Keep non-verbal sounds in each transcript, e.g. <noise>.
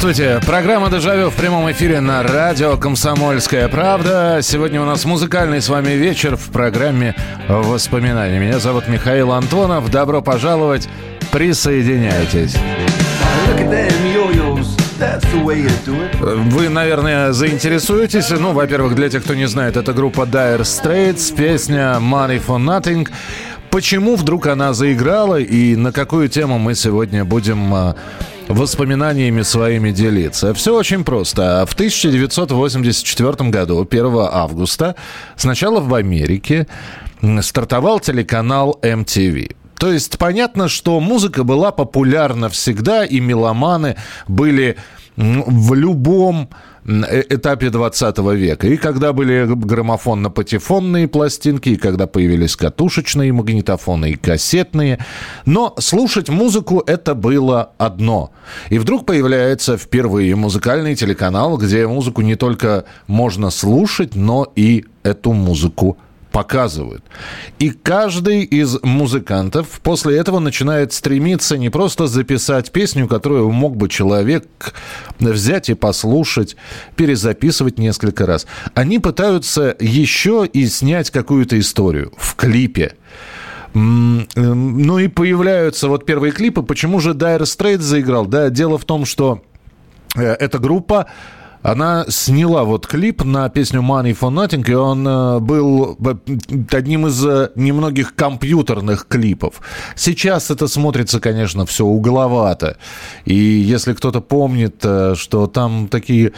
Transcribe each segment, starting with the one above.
Здравствуйте. Программа «Дежавю» в прямом эфире на радио «Комсомольская правда». Сегодня у нас музыкальный с вами вечер в программе «Воспоминания». Меня зовут Михаил Антонов. Добро пожаловать. Присоединяйтесь. Вы, наверное, заинтересуетесь. Ну, во-первых, для тех, кто не знает, это группа Dire Straits, песня «Money for Nothing». Почему вдруг она заиграла и на какую тему мы сегодня будем а, воспоминаниями своими делиться. Все очень просто. В 1984 году, 1 августа, сначала в Америке стартовал телеканал MTV. То есть понятно, что музыка была популярна всегда, и меломаны были в любом Э, этапе 20 века. И когда были граммофонно-патефонные пластинки, и когда появились катушечные магнитофоны и кассетные. Но слушать музыку это было одно. И вдруг появляется впервые музыкальный телеканал, где музыку не только можно слушать, но и эту музыку показывают. И каждый из музыкантов после этого начинает стремиться не просто записать песню, которую мог бы человек взять и послушать, перезаписывать несколько раз. Они пытаются еще и снять какую-то историю в клипе. Ну и появляются вот первые клипы. Почему же Dire Straits заиграл? Да, дело в том, что э, эта группа она сняла вот клип на песню Money for Nothing, и он э, был одним из э, немногих компьютерных клипов. Сейчас это смотрится, конечно, все угловато. И если кто-то помнит, э, что там такие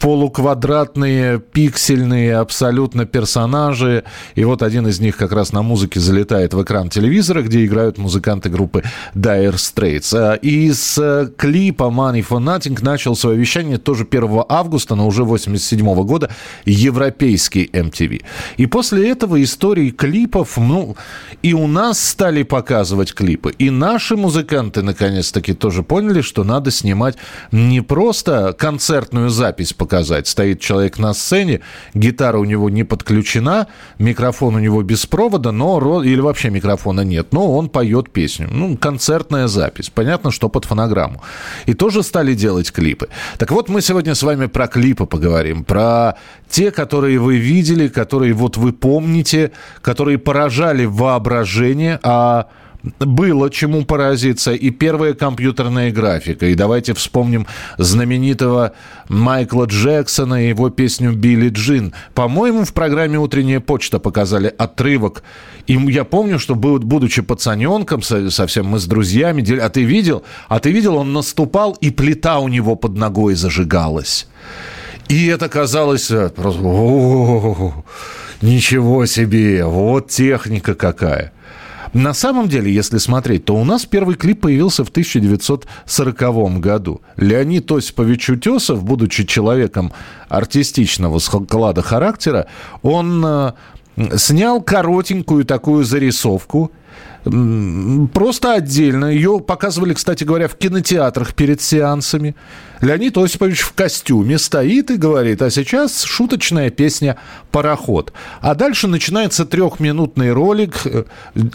полуквадратные, пиксельные абсолютно персонажи. И вот один из них как раз на музыке залетает в экран телевизора, где играют музыканты группы Dire Straits. А из э, клипа Money for Nothing начал свое вещание тоже 1 августа, но уже 87 года, европейский MTV. И после этого истории клипов, ну, и у нас стали показывать клипы. И наши музыканты, наконец-таки, тоже поняли, что надо снимать не просто концертную запись показать. Стоит человек на сцене, гитара у него не подключена, микрофон у него без провода, но или вообще микрофона нет, но он поет песню. Ну, концертная запись. Понятно, что под фонограмму. И тоже стали делать клипы. Так вот, мы сегодня с вами про клипы поговорим, про те, которые вы видели, которые вот вы помните, которые поражали воображение, а было чему поразиться. И первая компьютерная графика. И давайте вспомним знаменитого Майкла Джексона и его песню «Билли Джин». По-моему, в программе «Утренняя почта» показали отрывок. И я помню, что, будучи пацаненком, совсем мы с друзьями, а ты видел? А ты видел, он наступал, и плита у него под ногой зажигалась. И это казалось э, просто... Ничего себе! Вот техника какая! На самом деле, если смотреть, то у нас первый клип появился в 1940 году. Леонид Осипович Утесов, будучи человеком артистичного склада характера, он э, снял коротенькую такую зарисовку Просто отдельно. Ее показывали, кстати говоря, в кинотеатрах перед сеансами. Леонид Осипович в костюме стоит и говорит, а сейчас шуточная песня «Пароход». А дальше начинается трехминутный ролик, э,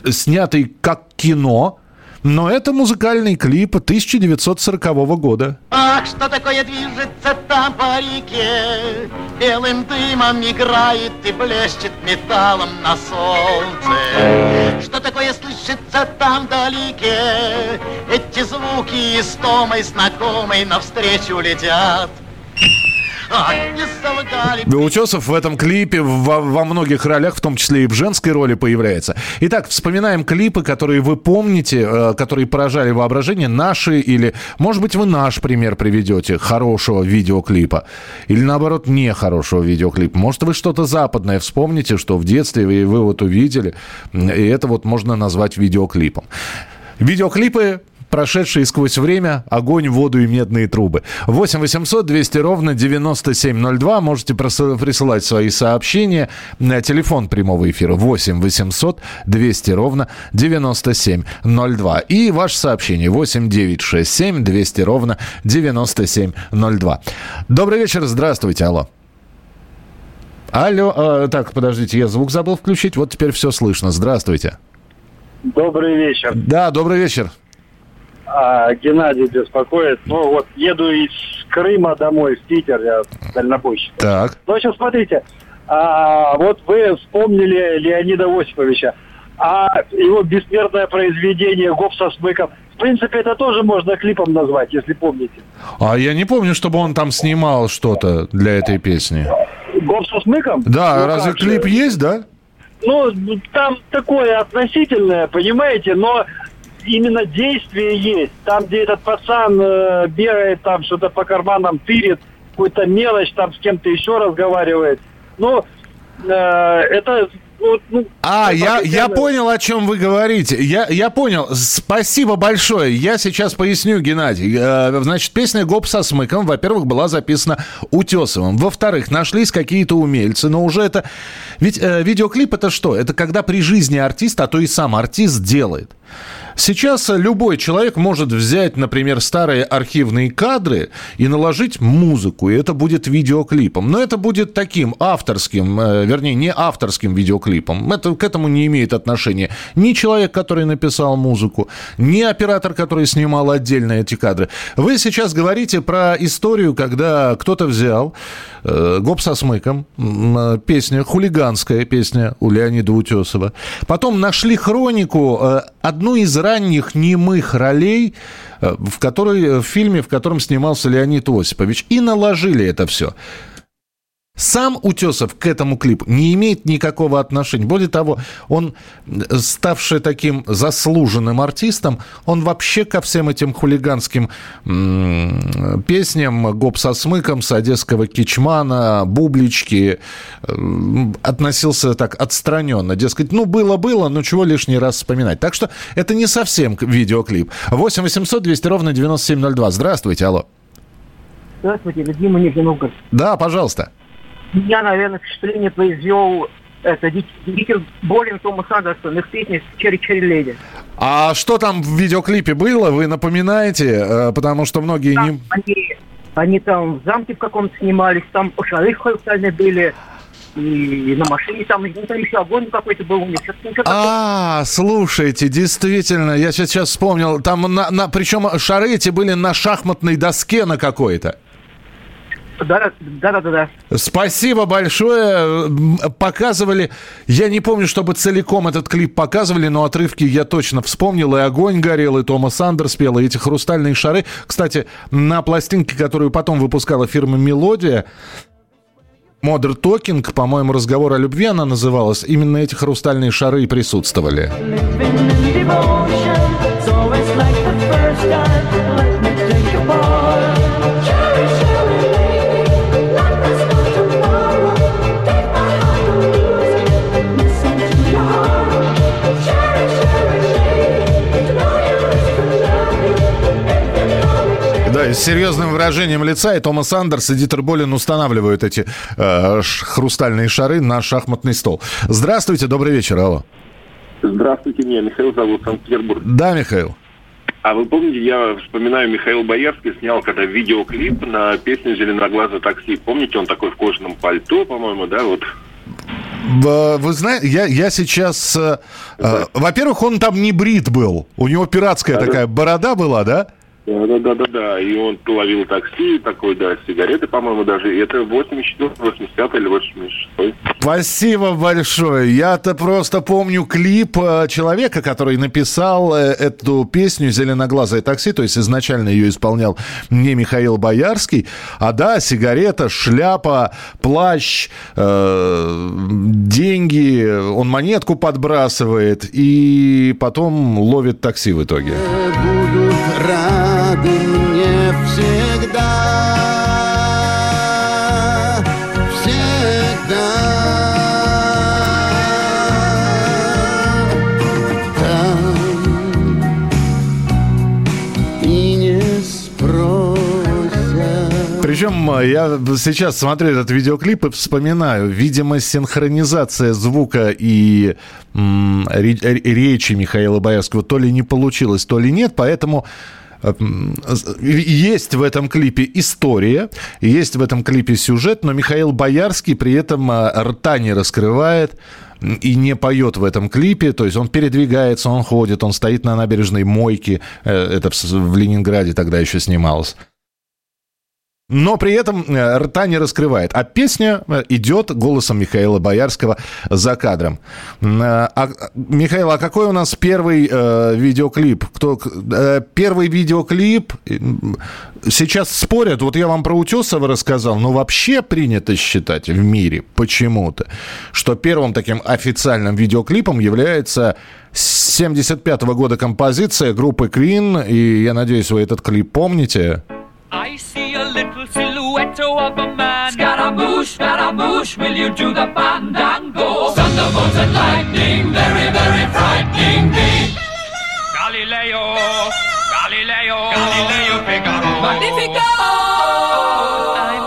снятый как кино, но это музыкальный клип 1940 года. Ах, что такое движется там по реке, Белым дымом играет и блещет металлом на солнце. Что такое слышится там вдалеке, Эти звуки истомой знакомой навстречу летят. Утесов в этом клипе во, во многих ролях, в том числе и в женской роли, появляется. Итак, вспоминаем клипы, которые вы помните, э, которые поражали воображение, наши или, может быть, вы наш пример приведете хорошего видеоклипа. Или, наоборот, нехорошего видеоклипа. Может, вы что-то западное вспомните, что в детстве вы, вы вот увидели, и это вот можно назвать видеоклипом. Видеоклипы прошедшие сквозь время, огонь, воду и медные трубы. 8 800 200 ровно 9702. Можете присылать свои сообщения на телефон прямого эфира 8 800 200 ровно 9702. И ваше сообщение 8 9 6 7 200 ровно 9702. Добрый вечер, здравствуйте, алло. Алло, э, так, подождите, я звук забыл включить, вот теперь все слышно. Здравствуйте. Добрый вечер. Да, добрый вечер. А, Геннадий беспокоит. Ну вот еду из Крыма домой в Питер, я дальнобойщик. Так. Ну, в общем, смотрите, а, вот вы вспомнили Леонида Осиповича, а его бессмертное произведение «Гоп со смыком», в принципе, это тоже можно клипом назвать, если помните. А я не помню, чтобы он там снимал что-то для этой песни. «Гоп со смыком»? Да, Ну, разве как же. клип есть, да? Ну, там такое относительное, понимаете, но именно действие есть. Там, где этот пацан э, бегает, там что-то по карманам тырит, какую-то мелочь, там с кем-то еще разговаривает. Ну, э, это... ну, ну, А, я, я понял, о чем вы говорите. Я, я понял. Спасибо большое. Я сейчас поясню, Геннадий. Э, Значит, песня «Гоп со смыком», во-первых, была записана Утесовым. Во-вторых, нашлись какие-то умельцы, но уже это... Ведь э, видеоклип это что? Это когда при жизни артиста, а то и сам артист делает. Сейчас любой человек может взять, например, старые архивные кадры и наложить музыку, и это будет видеоклипом. Но это будет таким авторским, э, вернее, не авторским видеоклипом. Это к этому не имеет отношения ни человек, который написал музыку, ни оператор, который снимал отдельно эти кадры. Вы сейчас говорите про историю, когда кто-то взял э, «Гоп со смыком», э, песня, хулиганская песня у Леонида Утесова. Потом нашли хронику, э, одну из ранних немых ролей, э, в, которой, в фильме, в котором снимался Леонид Осипович, и наложили это все. Сам Утесов к этому клипу не имеет никакого отношения. Более того, он, э, ставший таким заслуженным артистом, он вообще ко всем этим хулиганским песням «Гоп со смыком», с одесского кичмана, «Бублички» э, относился так отстраненно. Дескать, ну, было-было, но чего лишний раз вспоминать. Так что это не совсем видеоклип. 8 800 200 ровно 9702. Здравствуйте, алло. Здравствуйте, Дима Нижний Новгород. Да, пожалуйста. Я, наверное, впечатление произвел это Дик- Дикер Болин Томас Андерсон, их песня «Черри Черри Леди». А что там в видеоклипе было, вы напоминаете? Э, Потому что многие Там не... они, они там в замке в каком-то снимались, там шары хрустальные были, и на машине там, ну, там еще огонь какой-то был у них. А, слушайте, действительно, я сейчас вспомнил, там, на, на- причем шары эти были на шахматной доске на какой-то. Такое. Да, да, да, да, да. Спасибо большое. Показывали, я не помню, чтобы целиком этот клип показывали, но отрывки я точно вспомнил. И огонь горел, и Томас Андерс пел, и эти хрустальные шары. Кстати, на пластинке, которую потом выпускала фирма «Мелодия», Modern Talking, по-моему, разговор о любви она называлась. Именно эти хрустальные шары и присутствовали. devotion. So it's like Да, с серьезным выражением лица и Томас Андерс и Дитер Болин устанавливают эти э, хрустальные шары на шахматный стол. Здравствуйте, добрый вечер, алло. Здравствуйте, меня Михаил зовут, Санкт-Петербург. Да, Михаил. А вы помните, я вспоминаю, Михаил Боярский снял когда видеоклип на песню «Зеленоглазый такси». Помните, он такой в кожаном пальто, по-моему, да, вот? Вы знаете, я, я сейчас... э, э, Во-первых, он там не брит был. У него пиратская Да, да. такая борода была, да? Да, да, да, да, да. И он ловил такси, такой, да, сигареты, по-моему, даже. И это 84 85 или 86 Спасибо большое. Я-то просто помню клип э, человека, который написал э, эту песню «Зеленоглазое такси», то есть изначально ее исполнял не Михаил Боярский, а да, сигарета, шляпа, плащ, э, деньги, он монетку подбрасывает и потом ловит такси в итоге. Всегда. Всегда. И не спросят. Причем э, я сейчас смотрю этот видеоклип и вспоминаю, видимо, синхронизация звука и речи Михаила Боярского то ли не получилось, то ли нет, поэтому есть в этом клипе история, есть в этом клипе сюжет, но Михаил Боярский при этом э, рта не раскрывает и не поет в этом клипе, то есть он передвигается, он ходит, он стоит на набережной мойки, э, это в Ленинграде тогда еще снималось но при этом э, рта не раскрывает. А песня э, идет голосом Михаила Боярского за кадром. Э, А, Михаил, а какой у нас первый э, видеоклип? Кто, э, первый видеоклип, сейчас спорят, вот я вам про Утесова рассказал, но вообще принято считать в мире почему-то, что первым таким официальным видеоклипом является 75 года композиция группы Queen, и я надеюсь, вы этот клип помните. I silhouette of a man. Scaramouche, Scaramouche, will you do the fandango? Thunderbolts and lightning, very, very frightening me. Galileo, Galileo, Galileo Figaro. Magnifico!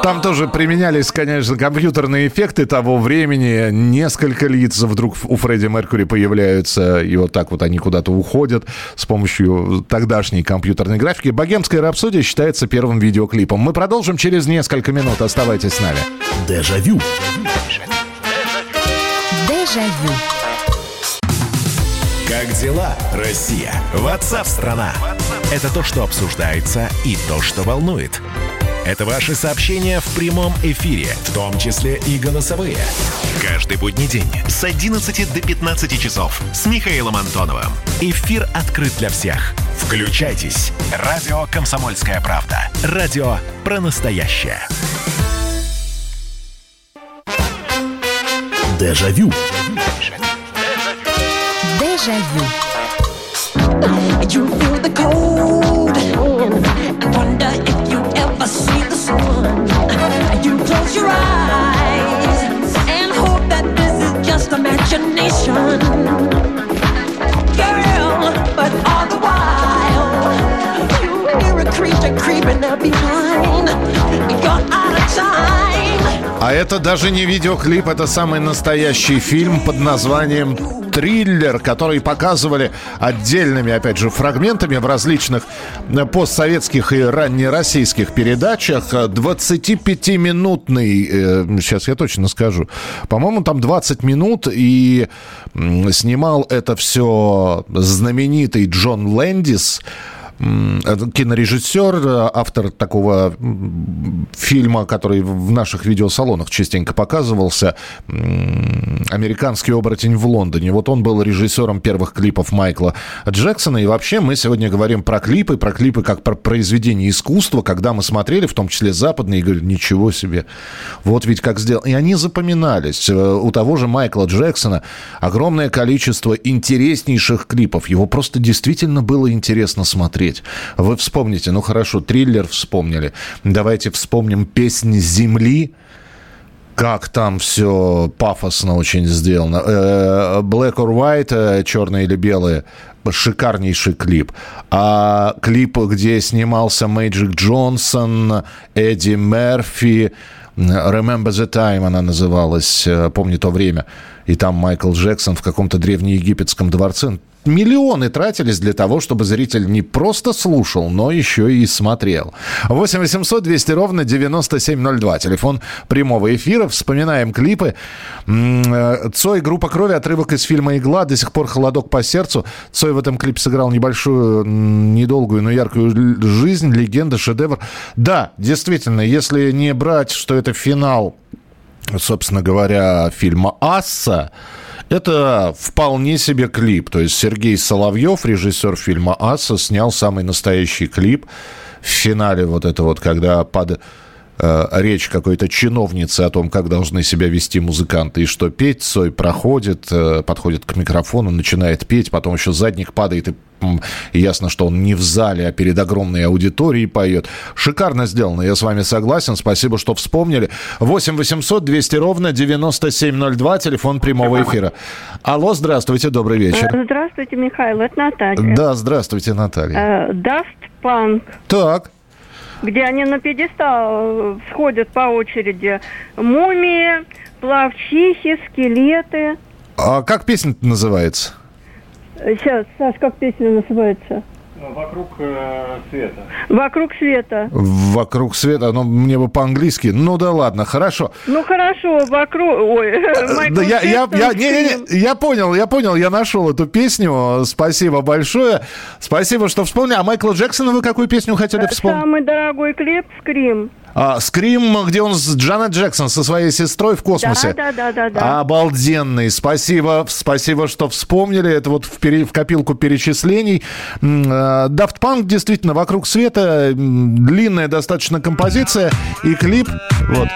Там тоже применялись, конечно, компьютерные эффекты того времени. Несколько лиц вдруг у Фредди Меркьюри появляются, и вот так вот они куда-то уходят с помощью тогдашней компьютерной графики. «Богемская рапсодия» считается первым видеоклипом. Мы продолжим через несколько минут. Оставайтесь с нами. Дежавю. Дежавю. Как дела, Россия? Ватсап-страна! Это то, что обсуждается и то, что волнует. Это ваши сообщения в прямом эфире, в том числе и голосовые. Каждый будний день с 11 до 15 часов с Михаилом Антоновым. Эфир открыт для всех. Включайтесь. Радио «Комсомольская правда». Радио про настоящее. Дежавю. Дежавю. You feel the cold. I wonder if you А это даже не видеоклип, это самый настоящий фильм под названием «Триллер», который показывали отдельными, опять же, фрагментами в различных э, постсоветских и раннероссийских передачах. Э, 25-минутный, э, сейчас я точно скажу, по-моему, там 20 минут, и снимал это все знаменитый Джон Лэндис, кинорежиссер, э, автор такого фильма, который в наших видеосалонах частенько показывался, «Американский оборотень в Лондоне». Вот он был режиссером первых клипов Майкла Джексона. И вообще мы сегодня говорим про клипы, про клипы как про произведение искусства, когда мы смотрели, в том числе западные, и говорили, ничего себе, вот ведь как сделал. И они запоминались. Э, У того же Майкла Джексона огромное количество интереснейших клипов. Его просто действительно было интересно смотреть. Вы вспомните, ну хорошо, триллер вспомнили. Давайте вспомним «Песнь земли», как там все пафосно очень сделано. Э, Black or White, черное или белое, шикарнейший клип. А клип, где снимался Мэйджик Джонсон, Эдди Мерфи, Remember the Time она называлась, э, помню то время. И там Майкл Джексон в каком-то древнеегипетском дворце. Миллионы тратились для того, чтобы зритель не просто слушал, но еще и смотрел. 8 800 200 ровно 9702. Телефон прямого эфира. Вспоминаем клипы. Э, Цой, группа крови, отрывок из фильма «Игла». До сих пор холодок по сердцу. Цой в этом клипе сыграл небольшую, недолгую, но яркую жизнь. Легенда, шедевр. Да, действительно, если не брать, что это финал собственно говоря, фильма «Асса», это вполне себе клип. То есть Сергей Соловьев, режиссер фильма «Асса», снял самый настоящий клип в финале вот это вот, когда под э, речь какой-то чиновницы о том, как должны себя вести музыканты и что петь. Цой проходит, э, подходит к микрофону, начинает петь, потом еще задник падает и ясно, что он не в зале, а перед огромной аудиторией поет. Шикарно сделано, я с вами согласен. Спасибо, что вспомнили. 8 800 200 ровно 9702, телефон прямого эфира. Алло, здравствуйте, добрый вечер. Здравствуйте, Михаил, это Наталья. Да, здравствуйте, Наталья. Э, Daft Punk, Так, где они на пьедестал э, сходят по очереди. Мумии, плавчихи, скелеты. а как песня называется? Сейчас, Саш, как песня называется? Вокруг э, света. «Вокруг света». Вокруг света, ну, мне бы по-английски. Ну да ладно, хорошо. Ну хорошо, вокруг... Ой, <laughs> Да, я, я, я, не, не, я понял, я понял, я нашел эту песню. Спасибо большое. Спасибо, что вспомнили. А Майкла Джексона вы какую песню хотели вспомнить? Самый дорогой клип «Скрим». А, Скрим, где он с Джанет Джексон со своей сестрой в космосе. Да, да, да, да, да. Обалденный. Спасибо, спасибо, что вспомнили. Это вот в, пере- в копилку перечислений. М, э, Daft Punk действительно вокруг света. Длинная достаточно композиция. И клип. Вот.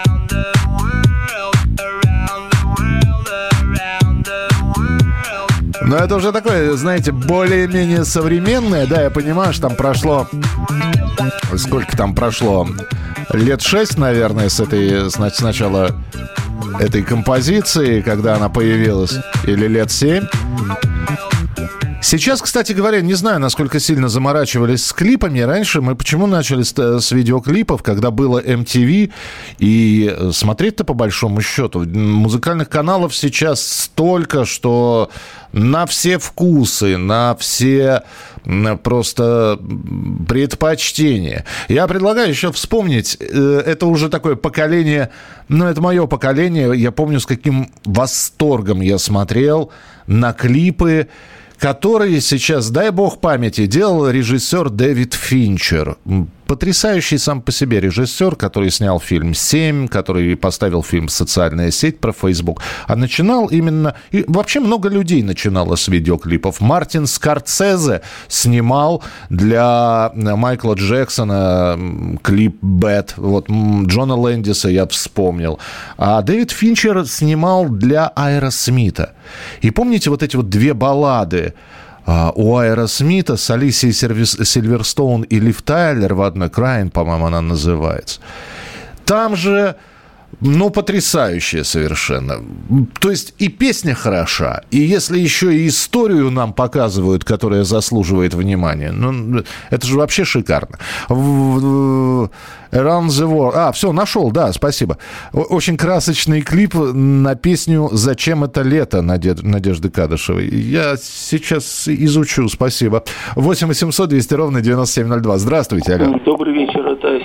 Но это уже такое, знаете, более-менее современное. Да, я понимаю, что там прошло... Сколько там прошло? Лет шесть, наверное, с этой... с нач- Сначала этой композиции, когда она появилась. Или лет семь. Сейчас, кстати говоря, не знаю, насколько сильно заморачивались с клипами. Раньше мы почему начали с, э, с видеоклипов, когда было MTV, и э, смотреть-то по большому счету. Музыкальных каналов сейчас столько, что на все вкусы, на все просто предпочтения. Я предлагаю еще вспомнить, э, это уже такое поколение, ну, это мое поколение, я помню, с каким восторгом я смотрел на клипы, которые сейчас, дай бог памяти, делал режиссер Дэвид Финчер. Потрясающий сам по себе режиссер, который снял фильм «Семь», который поставил фильм «Социальная сеть» про Facebook. А начинал именно... И вообще много людей начинало с видеоклипов. Мартин Скорцезе снимал для Майкла Джексона клип «Bad». Вот Джона Лэндиса я вспомнил. А Дэвид Финчер снимал для Аэросмита. И помните вот эти вот две баллады? А, у Аэросмита с Алисией Сильверстоун и Лив Тайлер в одной Cryin', по-моему, она называется. Там же, ну, потрясающая совершенно. То есть и песня хороша, и если еще и историю нам показывают, которая заслуживает внимания, ну, это же вообще шикарно. Around the World. А, все, нашел, да, спасибо. Очень красочный клип на песню «Зачем это лето» Надежды Кадышевой. Я сейчас изучу, спасибо. 8 800 200 ровно 9702. Здравствуйте, алло. Добрый вечер,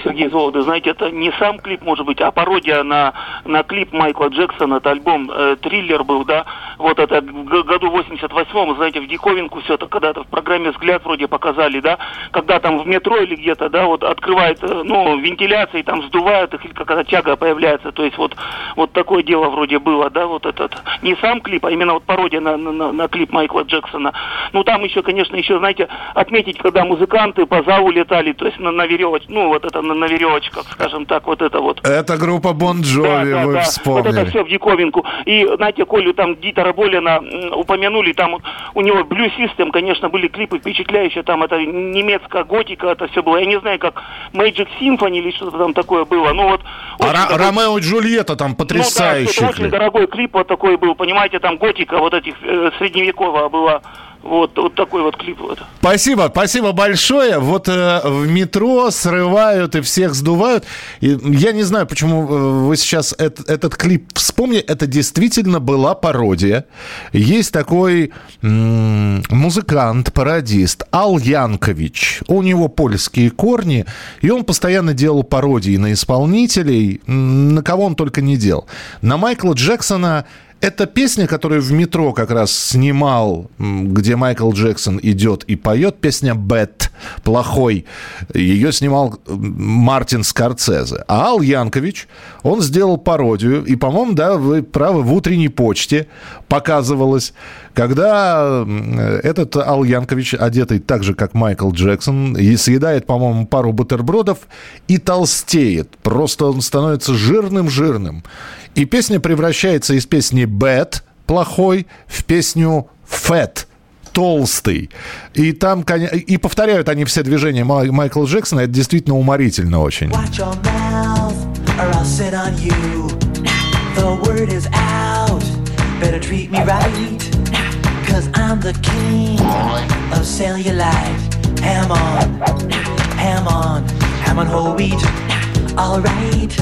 Сергей Вологды. Знаете, это не сам клип, может быть, а пародия на, на клип Майкла Джексона. Это альбом э, «Триллер» был, да? Вот это году 88-м, знаете, в диковинку все это когда-то в программе «Взгляд» вроде показали, да? Когда там в метро или где-то, да, вот открывает, э, ну, вентиляции, там сдувают их, или какая-то тяга появляется. То есть вот, вот такое дело вроде было, да, вот этот. Не сам клип, а именно вот пародия на, на- на, клип Майкла Джексона. Ну, там еще, конечно, еще, знаете, отметить, когда музыканты по залу летали, то есть на, на веревоч... ну, вот это на, на веревочках, скажем так, вот это вот. Это группа Бон Джови, вы Вот это вспомнили. все в диковинку. И, знаете, Колю там Дитера Болина упомянули, там у него Blue System, конечно, были клипы впечатляющие, там это немецкая готика, это все было. Я не знаю, как Magic Symphony или что-то там такое было. Ну вот. А Ра- такой- Ромео и Джульетта там ну да, потрясающий очень клип. дорогой клип вот такой был, понимаете, там готика вот этих э, средневековая была. Вот, вот такой вот клип. Вот. Спасибо, спасибо большое. Вот э, в метро срывают и всех сдувают. И я не знаю, почему э, вы сейчас эт- этот клип вспомнили. Это действительно была пародия. Есть такой м, музыкант, пародист Ал Янкович. У него польские корни, и он постоянно делал пародии на исполнителей, на кого он только не делал. На Майкла Джексона это песня, которую в метро как раз снимал, где Майкл Джексон идет и поет, песня «Бэт», «Плохой». Ее снимал Мартин Скорцезе. А Ал Янкович, он сделал пародию, и, по-моему, да, вы правы, в «Утренней почте» показывалось, когда м, этот Ал Янкович, одетый так же, как Майкл Джексон, и съедает, по-моему, пару бутербродов и толстеет. Просто он становится жирным-жирным. И песня превращается из песни «Bad» – плохой в песню «Fat» толстый. И там, и повторяют они все движения Май- Майкла Джексона. Это действительно уморительно очень. Mouth, right. Cause I'm the king of cellulite. Ham on, ham on, ham on whole wheat. Alright.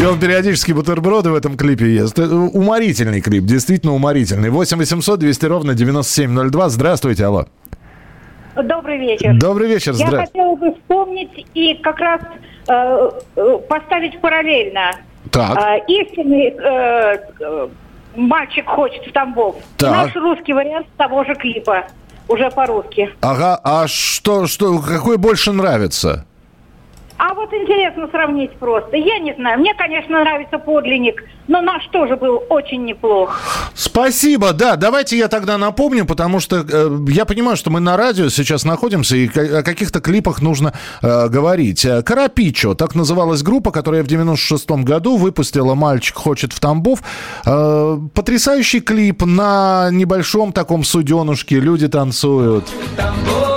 И он периодически бутерброды в этом клипе ест. Уморительный клип, действительно уморительный. 8 800 200 ровно 9702. Здравствуйте, алло. Добрый вечер. Добрый вечер, Я здравствуйте. хотела бы вспомнить и как раз э, э, поставить параллельно. Так. Э, истинный э, мальчик хочет в Тамбов. И Так. наш русский вариант того же клипа. Уже по-русски. Ага, а что, что, какой больше нравится? А вот интересно сравнить просто. Я не знаю. Мне, конечно, нравится подлинник, но наш тоже был очень неплох. Спасибо, да, давайте я тогда напомню, потому что э, я понимаю, что мы на радио сейчас находимся, и о каких-то клипах нужно э, говорить. Э, Карапичо, так называлась группа, которая в 96-м году выпустила «Мальчик хочет в Тамбов». Э, потрясающий клип на небольшом таком суденушке, люди танцуют. É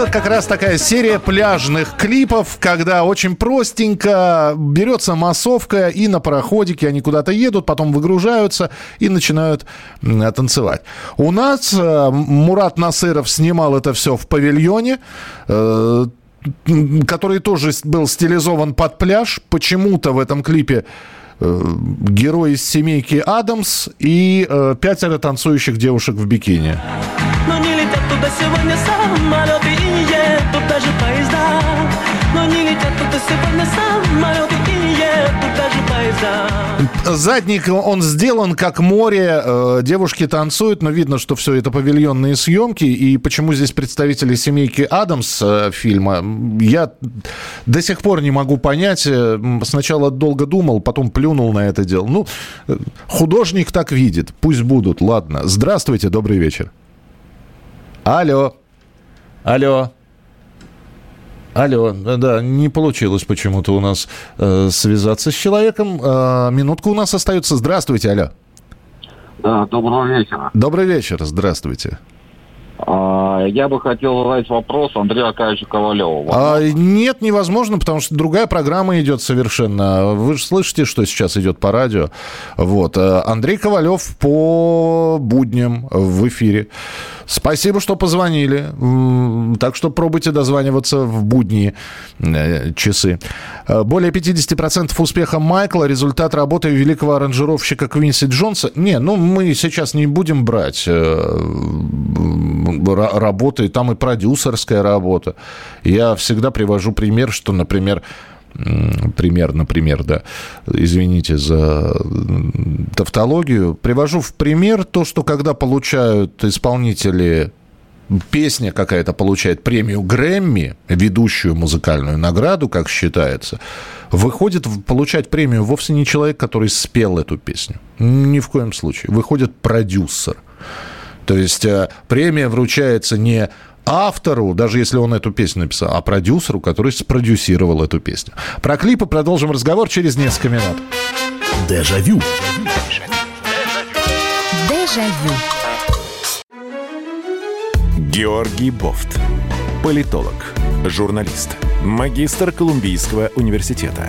Это как раз такая серия пляжных клипов, когда очень простенько берется массовка, и на пароходике они куда-то едут, потом выгружаются и начинают м, танцевать. У нас э, Мурат Насыров снимал это все в павильоне, э, который тоже был стилизован под пляж. Почему-то в этом клипе э, герой из семейки Адамс и э, пятеро танцующих девушек в бикини. Туда сегодня самолеты и едут даже поезда. Но не летят туда сегодня самолеты и едут даже поезда. Задник, он сделан как море, э, девушки танцуют, но видно, что все это павильонные съемки. И почему здесь представители семейки Адамс э, фильма, я до сих пор не могу понять. Э, Сначала долго думал, потом плюнул на это дело. Ну, художник так видит, пусть будут, ладно. Здравствуйте, добрый вечер. Алло. Алло. Алло, да, не получилось почему-то у нас э, связаться с человеком. Э, минутка у нас остается. Здравствуйте, алло. Да, доброго вечера. Добрый вечер, здравствуйте. А, Я бы хотел задать вопрос Андрею Аркадьевичу Ковалеву. А, нет, невозможно, потому что другая программа идет совершенно. Вы же слышите, что сейчас идет по радио. Вот. э, Андрей Ковалев по будням в эфире. Спасибо, что позвонили. Так что пробуйте дозваниваться в будние э, часы. Э, Более 50% успеха Майкла – результат работы великого аранжировщика Квинси Джонса. Не, ну мы сейчас не будем брать э, ра- работы, там и продюсерская работа. Я всегда привожу пример, что, например, пример, например, да, извините за тавтологию, привожу в пример то, что когда получают исполнители песня какая-то получает премию Грэмми, ведущую музыкальную награду, как считается, выходит получать премию вовсе не человек, который спел эту песню. Ни в коем случае. Выходит продюсер. То есть э, премия вручается не автору, даже если он эту песню написал, а продюсеру, который спродюсировал эту песню. Про клипы продолжим разговор через несколько минут. Дежавю. Дежавю. Георгий Бофт. Политолог, журналист, магистр Колумбийского университета,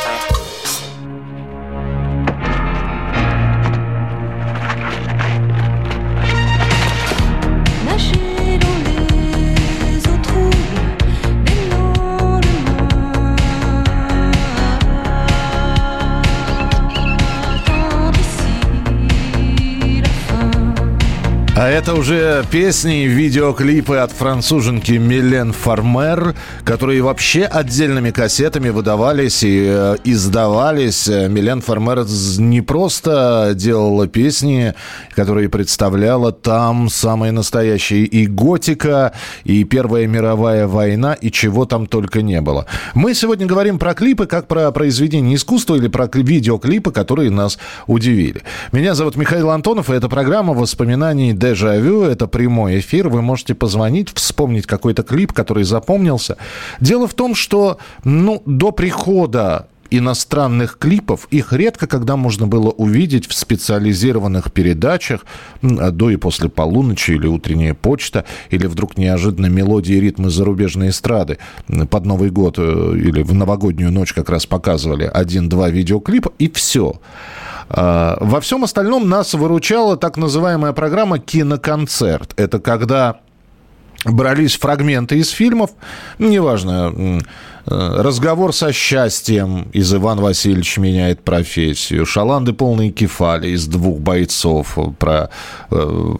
А это уже песни и видеоклипы от француженки Милен Фармер, которые вообще отдельными кассетами выдавались и э, издавались. Милен Фармер не просто делала песни, которые представляла там самые настоящие и готика, и Первая мировая война, и чего там только не было. Мы сегодня говорим про клипы, как про произведения искусства или про кли- видеоклипы, которые нас удивили. Меня зовут Михаил Антонов, и это программа воспоминаний «Дежавю». Это прямой эфир. Вы можете позвонить, вспомнить какой-то клип, который запомнился. Дело в том, что ну, до прихода иностранных клипов, их редко когда можно было увидеть в специализированных передачах до и после полуночи или утренняя почта, или вдруг неожиданно мелодии и ритмы зарубежной эстрады под Новый год э, или в новогоднюю ночь как раз показывали один-два видеоклипа, и все. А, Во всем остальном нас выручала так называемая программа «Киноконцерт». Это когда брались фрагменты из фильмов, неважно, разговор со счастьем из «Иван Васильевич меняет профессию», шаланды полные кефали из двух бойцов про э,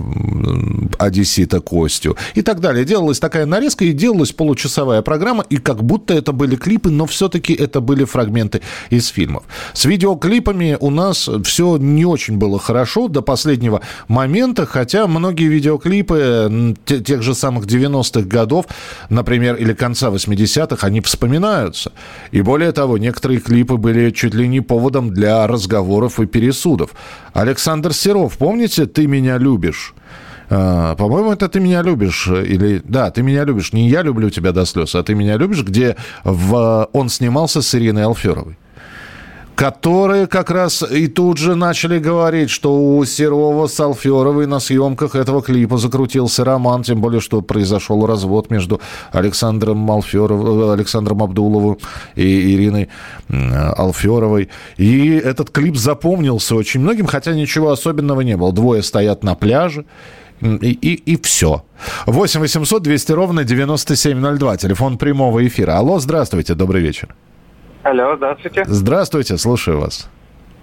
одессита Костю и так далее. Делалась такая нарезка и делалась получасовая программа, и как будто это были клипы, но все-таки это были фрагменты из фильмов. С видеоклипами у нас все не очень было хорошо до последнего момента, хотя многие видеоклипы тех же самых 90-х годов, например, или конца 80-х, они вспоминаются. И более того, некоторые клипы были чуть ли не поводом для разговоров и пересудов. Александр Серов, помните «Ты меня любишь»? А, По-моему, это ты меня любишь. Или да, ты меня любишь. Не я люблю тебя до слез, а ты меня любишь, где в... он снимался с Ириной Алферовой которые как раз и тут же начали говорить, что у Серова с Алферовой на съемках этого клипа закрутился роман, тем более, что произошел развод между Александром, Алферов, Александром Абдуловым и Ириной Алферовой. И этот клип запомнился очень многим, хотя ничего особенного не было. Двое стоят на пляже, и, и, и все. 8 800 200 ровно 9702. Телефон прямого эфира. Алло, здравствуйте, добрый вечер. Алло, здравствуйте. Здравствуйте, слушаю вас.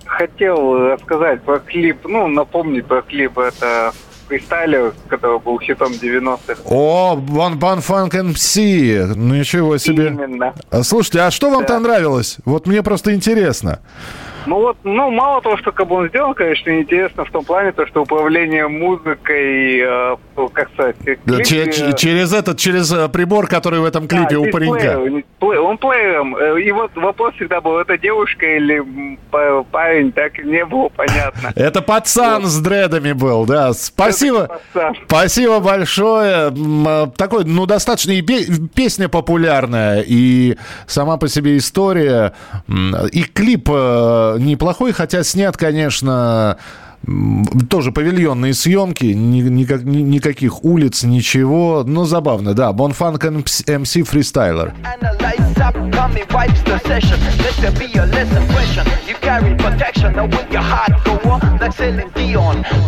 Хотел рассказать про клип, ну, напомнить про клип. Это фристайлер, который был хитом 90-х. О, Ван Пан Фанк МС. Ну, ничего себе. Именно. Слушайте, а что вам там нравилось? Вот мне просто интересно. Ну вот, ну, мало того, что как бы он сделал, конечно, интересно в том плане, то, что управление музыкой, э, как сказать, клип, Че- э, че- через этот, через э, прибор, который в этом клипе Да, у паренька. плеер, Он плеером. Э, И вот вопрос всегда был, это девушка или парень, так не было понятно. <laughs> Это пацан с дредами был, да. Спасибо. Спасибо большое. Э, Такой, ну, достаточно и пе- песня популярная, и сама по себе история. И клип э, неплохой, хотя снят, конечно, тоже павильонные съемки, ни- никак- ни- никаких улиц, ничего. Но забавно, да. Бонфанк МС фристайлер.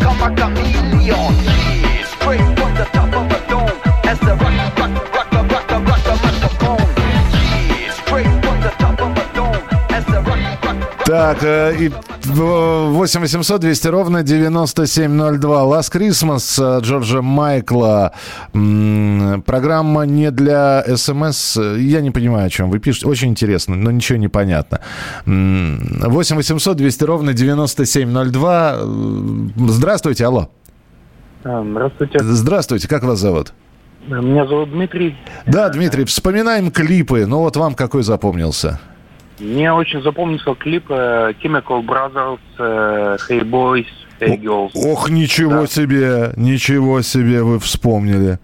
Come a chameleon. Yeah, straight from the top of a dome. As the rock, rock, Так, э, и в- 8 800 200 ровно 9702. Last Christmas э, Джорджа Майкла. Программа не для СМС. Я не понимаю, о чем вы пишете. Очень интересно, но ничего не понятно. М, 8 800 200 ровно 9702. Э, Здравствуйте, алло. А, Здравствуйте. Здравствуйте, как вас зовут? Меня зовут Дмитрий. Да, Дмитрий, вспоминаем клипы. Ну вот вам какой запомнился? Мне очень запомнился клип э, Chemical Brothers, э, Hey Boys, Hey Girls. Ох, ничего себе, ничего себе вы вспомнили.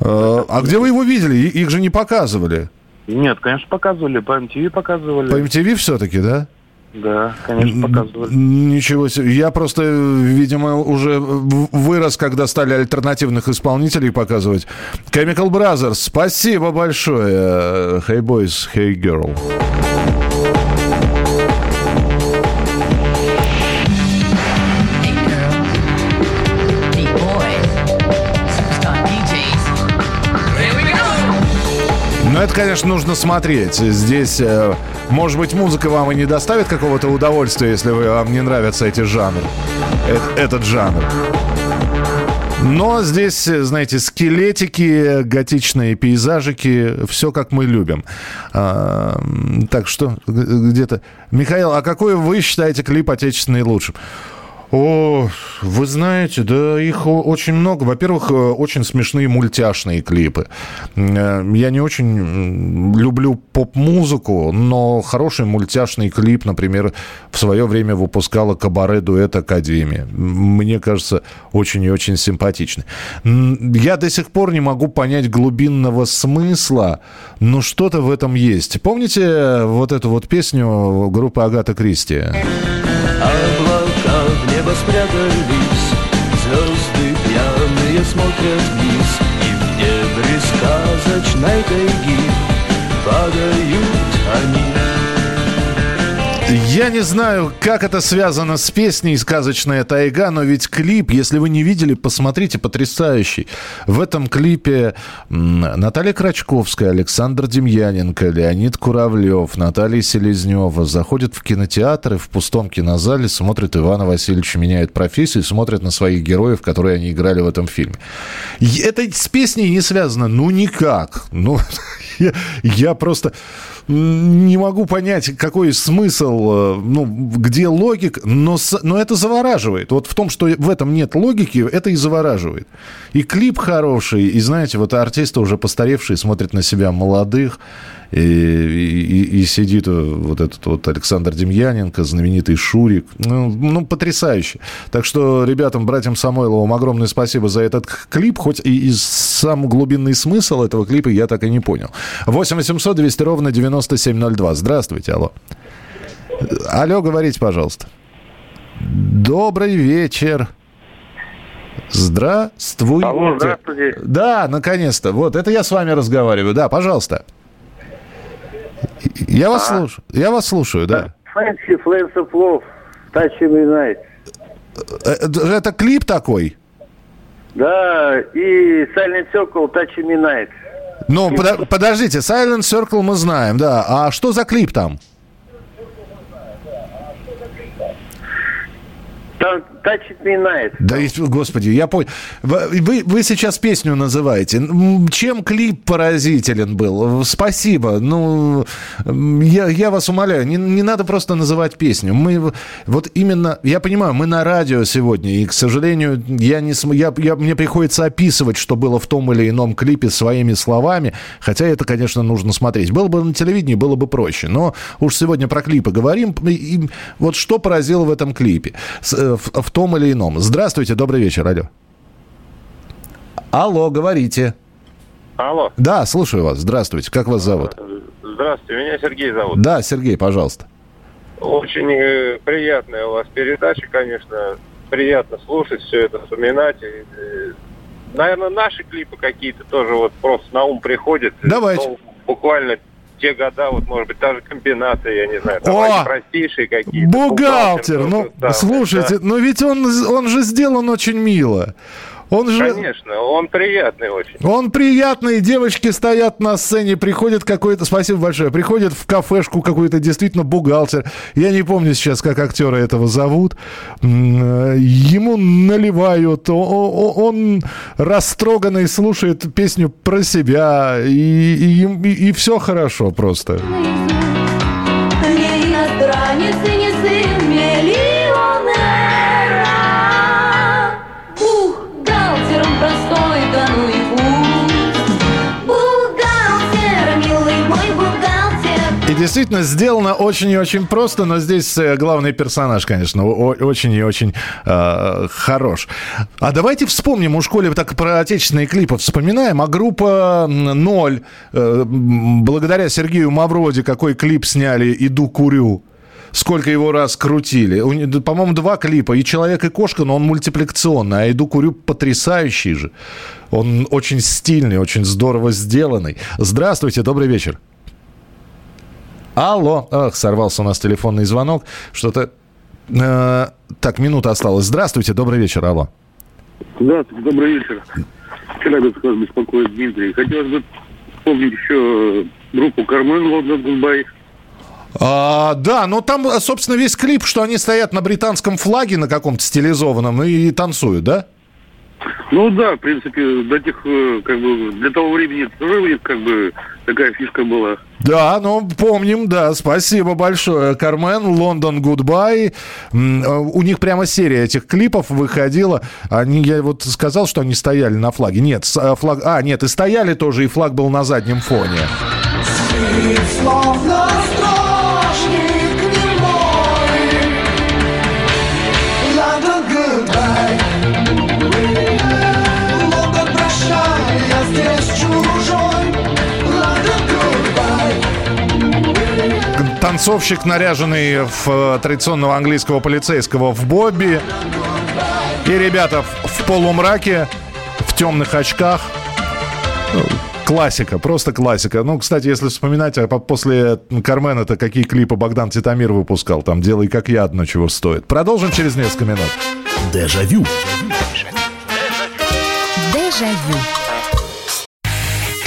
Э, А где вы его видели? Их же не показывали. Нет, конечно, показывали, по MTV показывали. По MTV все-таки, да? Да, конечно, показывали. Ничего себе. Я просто, видимо, уже вырос, когда стали альтернативных исполнителей показывать. Chemical Brothers, спасибо большое. Hey Boys, Hey Girl. Это, конечно, нужно смотреть. Здесь, э, может быть, музыка вам и не доставит какого-то удовольствия, если вам не нравятся эти жанры. Э- этот жанр. Но здесь, знаете, скелетики, готичные пейзажики, все как мы любим. А, так что где-то... Михаил, а какой вы считаете клип отечественный лучшим? О, вы знаете, да их очень много. Во-первых, э, очень смешные мультяшные клипы. Э, Я не очень люблю поп-музыку, но хороший мультяшный клип, например, в свое время выпускала кабаре дуэт Академия. Мне кажется, очень и очень симпатичный. Я до сих пор не могу понять глубинного смысла, но что-то в этом есть. Помните вот эту вот песню группы Агата Кристи? Небо спрятались, звезды пьяные смотрят вниз, И в дебри сказочной тайги падают они. Я не знаю, как это связано с песней «Сказочная тайга», но ведь клип, если вы не видели, посмотрите, потрясающий. В этом клипе Наталья Крачковская, Александр Демьяненко, Леонид Куравлев, Наталья Селезнева заходят в кинотеатры в пустом кинозале, смотрят Ивана Васильевича меняет профессию, смотрят на своих героев, которые они играли в этом фильме. Это с песней не связано, ну никак. Ну, <laughs> я, я просто не могу понять, какой смысл, э, ну, где логик, но, но это завораживает. Вот в том, что в этом нет логики, это и завораживает. И клип хороший, и знаете, вот артисты уже постаревшие смотрят на себя молодых, и, и- и сидит вот этот вот Александр Демьяненко, знаменитый Шурик. Ну, ну, потрясающе. Так что ребятам, братьям Самойловым огромное спасибо за этот клип, хоть и, и сам глубинный смысл этого клипа я так и не понял. 8 800 200 ровно 9702. Здравствуйте, алло. Алло, говорите, пожалуйста. Добрый вечер. Здравствуйте. Алло, здравствуйте. Да, наконец-то. Вот, это я с вами разговариваю. Да, пожалуйста. Я вас А? слушаю. Я вас слушаю, да. Fancy Flames of Love, Touch Night. Э, Это, это клип такой? Да, и Silent Circle, Touch Me Night. Ну, подо- подождите, Silent Circle мы знаем, да. А что за клип там? Там Me Night. Да, господи, я понял. Вы, вы- сейчас песню называете. Чем клип поразителен был? Спасибо. Ну, я, я вас умоляю, не, не надо просто называть песню. Мы вот именно, я понимаю, мы на радио сегодня, и, к сожалению, я не, см- я, я- мне приходится описывать, что было в том или ином клипе своими словами, хотя это, конечно, нужно смотреть. Было бы на телевидении, было бы проще. Но уж сегодня про клипы говорим. И, и вот что поразило в этом клипе? Э, в, в том или ином. Здравствуйте, добрый вечер, алло. Алло, говорите. Алло. Да, слушаю вас. Здравствуйте. Как вас зовут? Здравствуйте, меня Сергей зовут. Да, Сергей, пожалуйста. Очень э, приятная у вас передача, конечно. Приятно слушать, все это вспоминать. И, э, наверное, наши клипы какие-то тоже вот просто на ум приходят. Давайте. Ну, буквально те года, вот, может быть, та же комбинация, я не знаю, там О! простейшие какие-то. Бухгалтер, тот ну, слушайте, да. ну ведь он, он же сделан очень мило. Он же... Конечно, он приятный очень. Он приятный, девочки стоят на сцене, приходит какой-то, спасибо большое, приходит в кафешку какой-то действительно бухгалтер, я не помню сейчас, как актера этого зовут, э, ему наливают, он растроганный слушает песню про себя, и, и, все хорошо просто. Не иностранец и не действительно сделано очень и очень просто, но здесь э, главный персонаж, конечно, очень и очень э, хорош. А давайте вспомним, у школе так про отечественные клипы вспоминаем, а группа «Ноль», э, благодаря Сергею Мавроди, какой клип сняли «Иду курю», сколько его раз крутили. По-моему, два клипа. И «Человек, и кошка», но он мультипликационный. А «Иду курю» потрясающий же. Он очень стильный, очень здорово сделанный. Здравствуйте, добрый вечер. Алло. Ах, сорвался у нас телефонный звонок. Что-то... э, так, минута осталась. Здравствуйте, добрый вечер. Алло. Здравствуйте, добрый вечер. Челябинск вас беспокоит Дмитрий. Хотелось бы вспомнить еще группу Кар-Мэн London Goodbye. А, да, но там, э, собственно, весь клип, что они стоят на британском флаге на каком-то стилизованном и танцуют, да? Ну да, в принципе, до тех, э, как бы, для того времени тоже у них как бы такая фишка была. Да, ну, помним, да, спасибо большое. Кар-Мэн, London, Goodbye. Э, У них прямо серия этих клипов выходила. Они, я вот сказал, что они стояли на флаге. Нет, э, флаг... А, нет, и стояли тоже, и флаг был на заднем фоне. Словно Танцовщик, наряженный в э, традиционного английского полицейского в Бобби. И ребята в, в полумраке, в темных очках. Классика, просто классика. Ну, кстати, если вспоминать, а по- после Кармена-то какие клипы Богдан Титамир выпускал, там «Делай как я» одно чего стоит. Продолжим через несколько минут. Дежавю. Дежавю.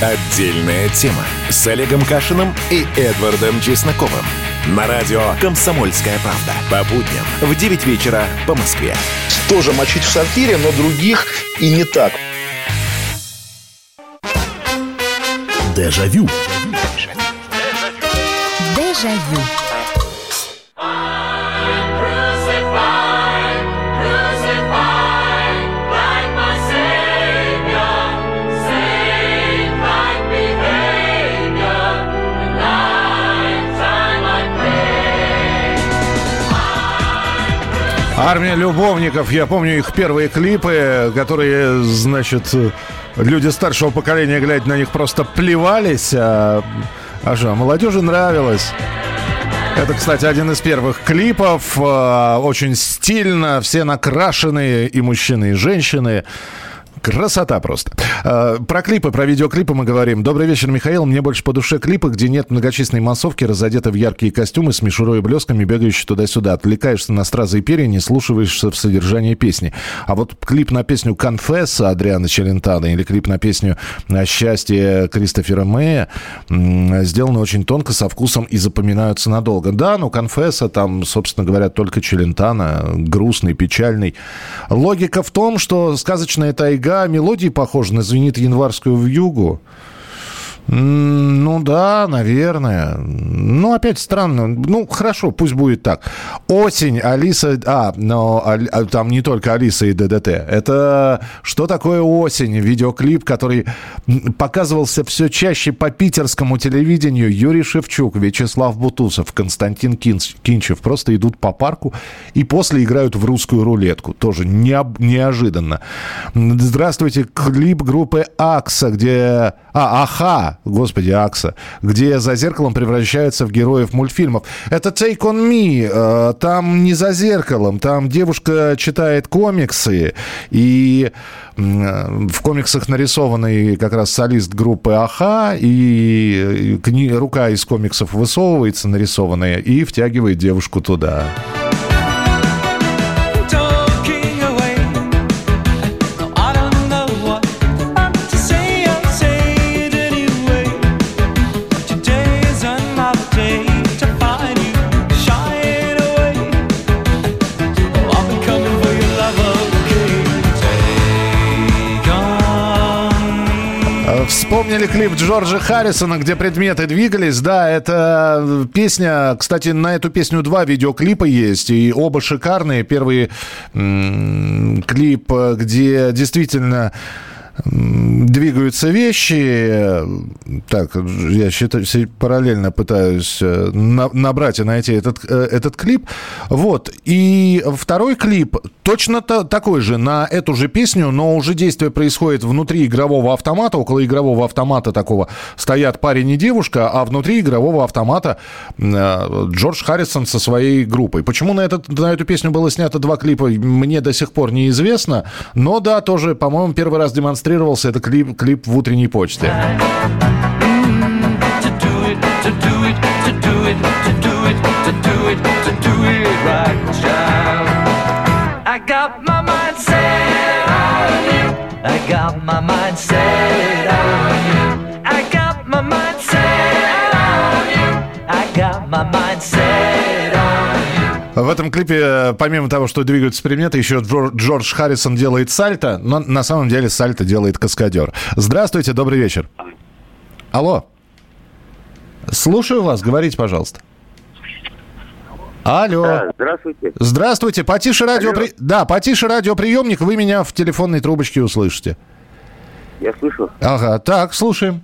Отдельная тема с Олегом Кашиным и Эдвардом Чесноковым. На радио «Комсомольская правда». По будням в 9 вечера по Москве. Тоже мочить в сортире, но других и не так. Дежавю. Дежавю. Армия любовников. Я помню их первые клипы, которые, значит, люди старшего поколения, глядя на них, просто плевались. А, а что, молодежи нравилось. Это, кстати, один из первых клипов. а, Очень стильно, все накрашенные, и мужчины, и женщины. Красота просто. Э, Про клипы, про видеоклипы мы говорим. Добрый вечер, Михаил. Мне больше по душе клипы, где нет многочисленной массовки, разодеты в яркие костюмы с мишурой и блесками, бегающие туда-сюда. Отвлекаешься на стразы и перья, не слушаешься в содержании песни. А вот клип на песню «Конфесса» Адриана Челентана или клип на песню «Счастье» Кристофера Мэя сделаны очень тонко, со вкусом и запоминаются надолго. Да, ну «Конфесса» там, собственно говоря, только Челентана, грустный, печальный. Логика в том, что сказочная тайга мелодии похожа на «Звенит январскую вьюгу». Ну да, наверное. Ну, опять странно. Ну, хорошо, пусть будет так. Осень, Алиса... А, но а, там не только Алиса и ДДТ. Это что такое осень? Видеоклип, который показывался все чаще по питерскому телевидению. Юрий Шевчук, Вячеслав Бутусов, Константин Кинч- Кинчев просто идут по парку и после играют в русскую рулетку. Тоже необ- неожиданно. Здравствуйте, клип группы Акса, где... А, Аха, господи, Акса, где за зеркалом превращаются в героев мультфильмов. Это Take On Me, э, там не за зеркалом, там девушка читает комиксы, и э, в комиксах нарисованный как раз солист группы Аха, и рука из комиксов высовывается нарисованная и втягивает девушку туда. Вспомнили клип Джорджа Харрисона, где предметы двигались. Да, это песня... Кстати, на эту песню два видеоклипа есть, и оба шикарные. Первый клип, э, где действительно двигаются вещи. Так, я считаю, параллельно пытаюсь э, на- набрать и найти этот, э, этот клип. Вот. И второй клип точно та- такой же, на эту же песню, но уже действие происходит внутри игрового автомата. Около игрового автомата такого стоят парень и девушка, а внутри игрового автомата э, Джордж Харрисон со своей группой. Почему на, этот, на эту песню было снято два клипа, мне до сих пор неизвестно. Но да, тоже, по-моему, первый раз демонстрировался это клип, клип в утренней почте. to do it, to do I got my mind set on you. I got my mind set on you. I got my mind set on you. В этом клипе, э, помимо того, что двигаются предметы, еще Джор- Джордж Харрисон делает сальто, но на самом деле сальто делает каскадер. Здравствуйте, добрый вечер. Алло. Слушаю вас, говорите, пожалуйста. Алло. Здравствуйте. Здравствуйте, потише радио... Да, потише радиоприемник, вы меня в телефонной трубочке услышите. Я слышу. Ага, так, слушаем.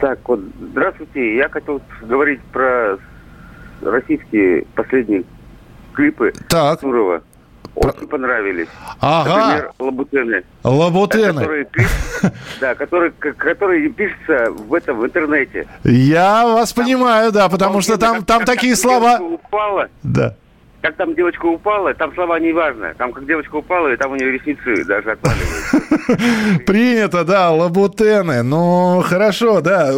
Так, вот, здравствуйте. Я хотел говорить про российские последние клипы так. Турова. Очень понравились. Ага. Например, Лабутены. Лабутены. Который клип, <laughs> да, который, к- который пишется в этом в интернете. Я вас понимаю, да, потому что там, там такие слова... Упала, Да. Как там девочка упала, там слова не важно. Там как девочка упала, и там у нее ресницы даже отваливаются. <laughs> Принято, да, лабутены. Ну, хорошо, да.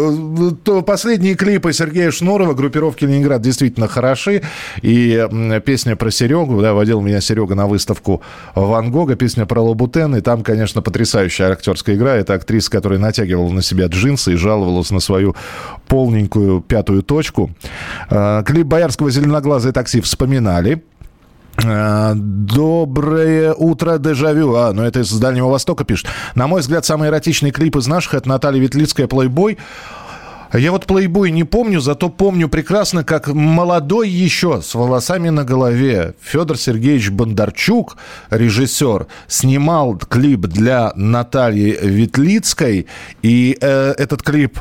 То последние клипы Сергея Шнурова, группировки Ленинград, действительно хороши. И песня про Серегу, да, водил меня Серега на выставку Ван Гога, песня про лабутены. Там, конечно, потрясающая актерская игра. Это актриса, которая натягивала на себя джинсы и жаловалась на свою полненькую пятую точку. Э, Клип Боярского «Зеленоглазое такси» вспоминали. Э, Доброе утро, дежавю. А, ну это из Дальнего Востока пишет. На мой взгляд, самый эротичный клип из наших это Наталья Ветлицкая «Плейбой». Я вот плейбой не помню, зато помню прекрасно, как молодой еще, с волосами на голове, Федор Сергеевич Бондарчук, режиссер, снимал клип для Натальи Ветлицкой. И э, этот клип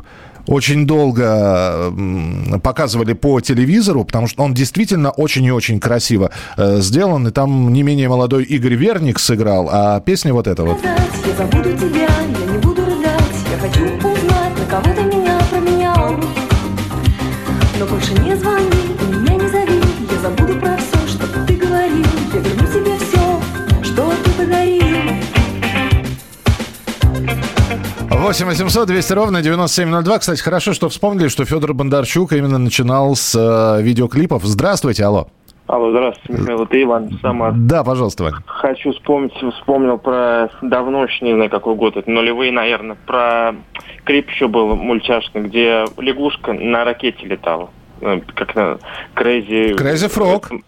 очень долго показывали по телевизору, потому что он действительно очень и очень красиво э, сделан. И там не менее молодой Игорь Верник сыграл, а песня вот эта вот. Я забуду тебя, я не буду рыдать Я хочу узнать, на кого ты меня променял Но больше не 8 800 200 ровно 9702. Кстати, хорошо, что вспомнили, что Федор Бондарчук именно начинал с э, видеоклипов. Здравствуйте, алло. Алло, здравствуйте, Михаил, это Иван Самар. Да, пожалуйста, Вань. Хочу вспомнить, вспомнил про давно, еще не знаю какой год, это нулевые, наверное, про клип еще был мультяшный, где лягушка на ракете летала. Э, Как на Crazy... Crazy Frog.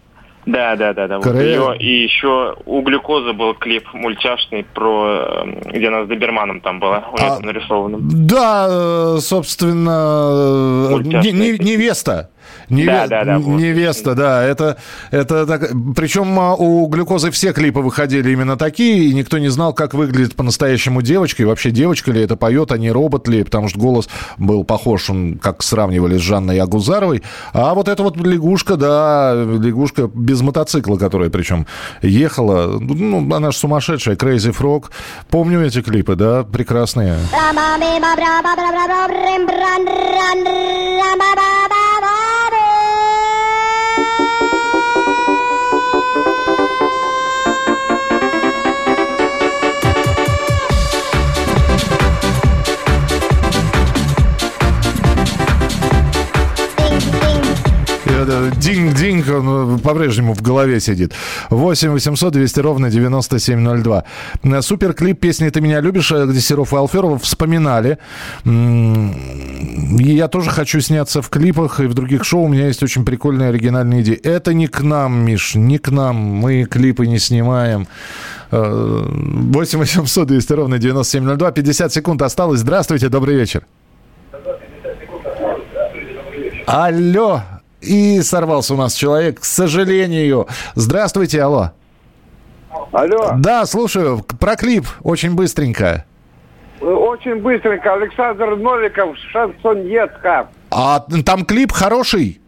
Да, да, да, да. Вот её. И еще у глюкозы был клип мультяшный про э, где она с Доберманом там была, у нее А, там нарисовано. Да, э, собственно, э, не- не- невеста. Неве- Да, да, да, вот. Невеста, да. Это, это так... Причем а, у глюкозы все клипы выходили именно такие, и никто не знал, как выглядит по-настоящему девочка. И вообще девочка ли это поет, а не робот ли, потому что голос был похож, он, как сравнивали с Жанной Агузаровой. А вот эта вот лягушка, да, лягушка без мотоцикла, которая причем ехала. Ну, она же сумасшедшая, Crazy Frog. Помню эти клипы, да, прекрасные. Это Динг-динг, он по-прежнему в голове сидит. 8 800 200 ровно 9702. Э, Суперклип песни «Ты меня любишь», э, где Серов и Алферова вспоминали. И Я тоже хочу сняться в клипах и в других шоу. У меня есть очень прикольные оригинальные идеи. Это не к нам, Миш, не к нам. Мы клипы не снимаем. Э, 8 800 200 ровно 9702. 50 секунд осталось. Здравствуйте, добрый вечер. Алло. И сорвался у нас человек, к сожалению. Здравствуйте, алло. Алло. Да, слушаю. Про клип очень быстренько. Очень быстренько. Александр Новиков, шансоньетка. А там клип хороший?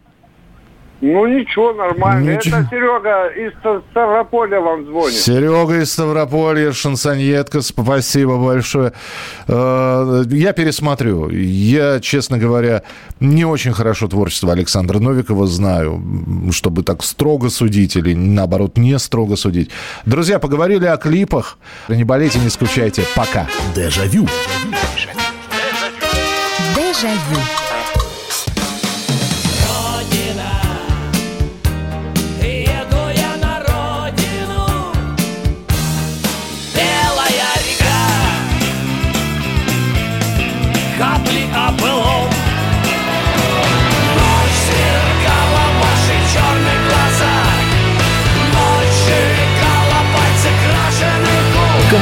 Ну ничего, нормально. Ничего. Это Серега из Ста- Ставрополя вам звонит. Серега из Ставрополья, шансоньетка, спасибо большое. Э, Я пересмотрю. Я, честно говоря, не очень хорошо творчество Александра Новикова знаю, чтобы так строго судить или, наоборот, не строго судить. Друзья, поговорили о клипах. Не болейте, не скучайте. Пока. Дежавю. Дежавю. Еду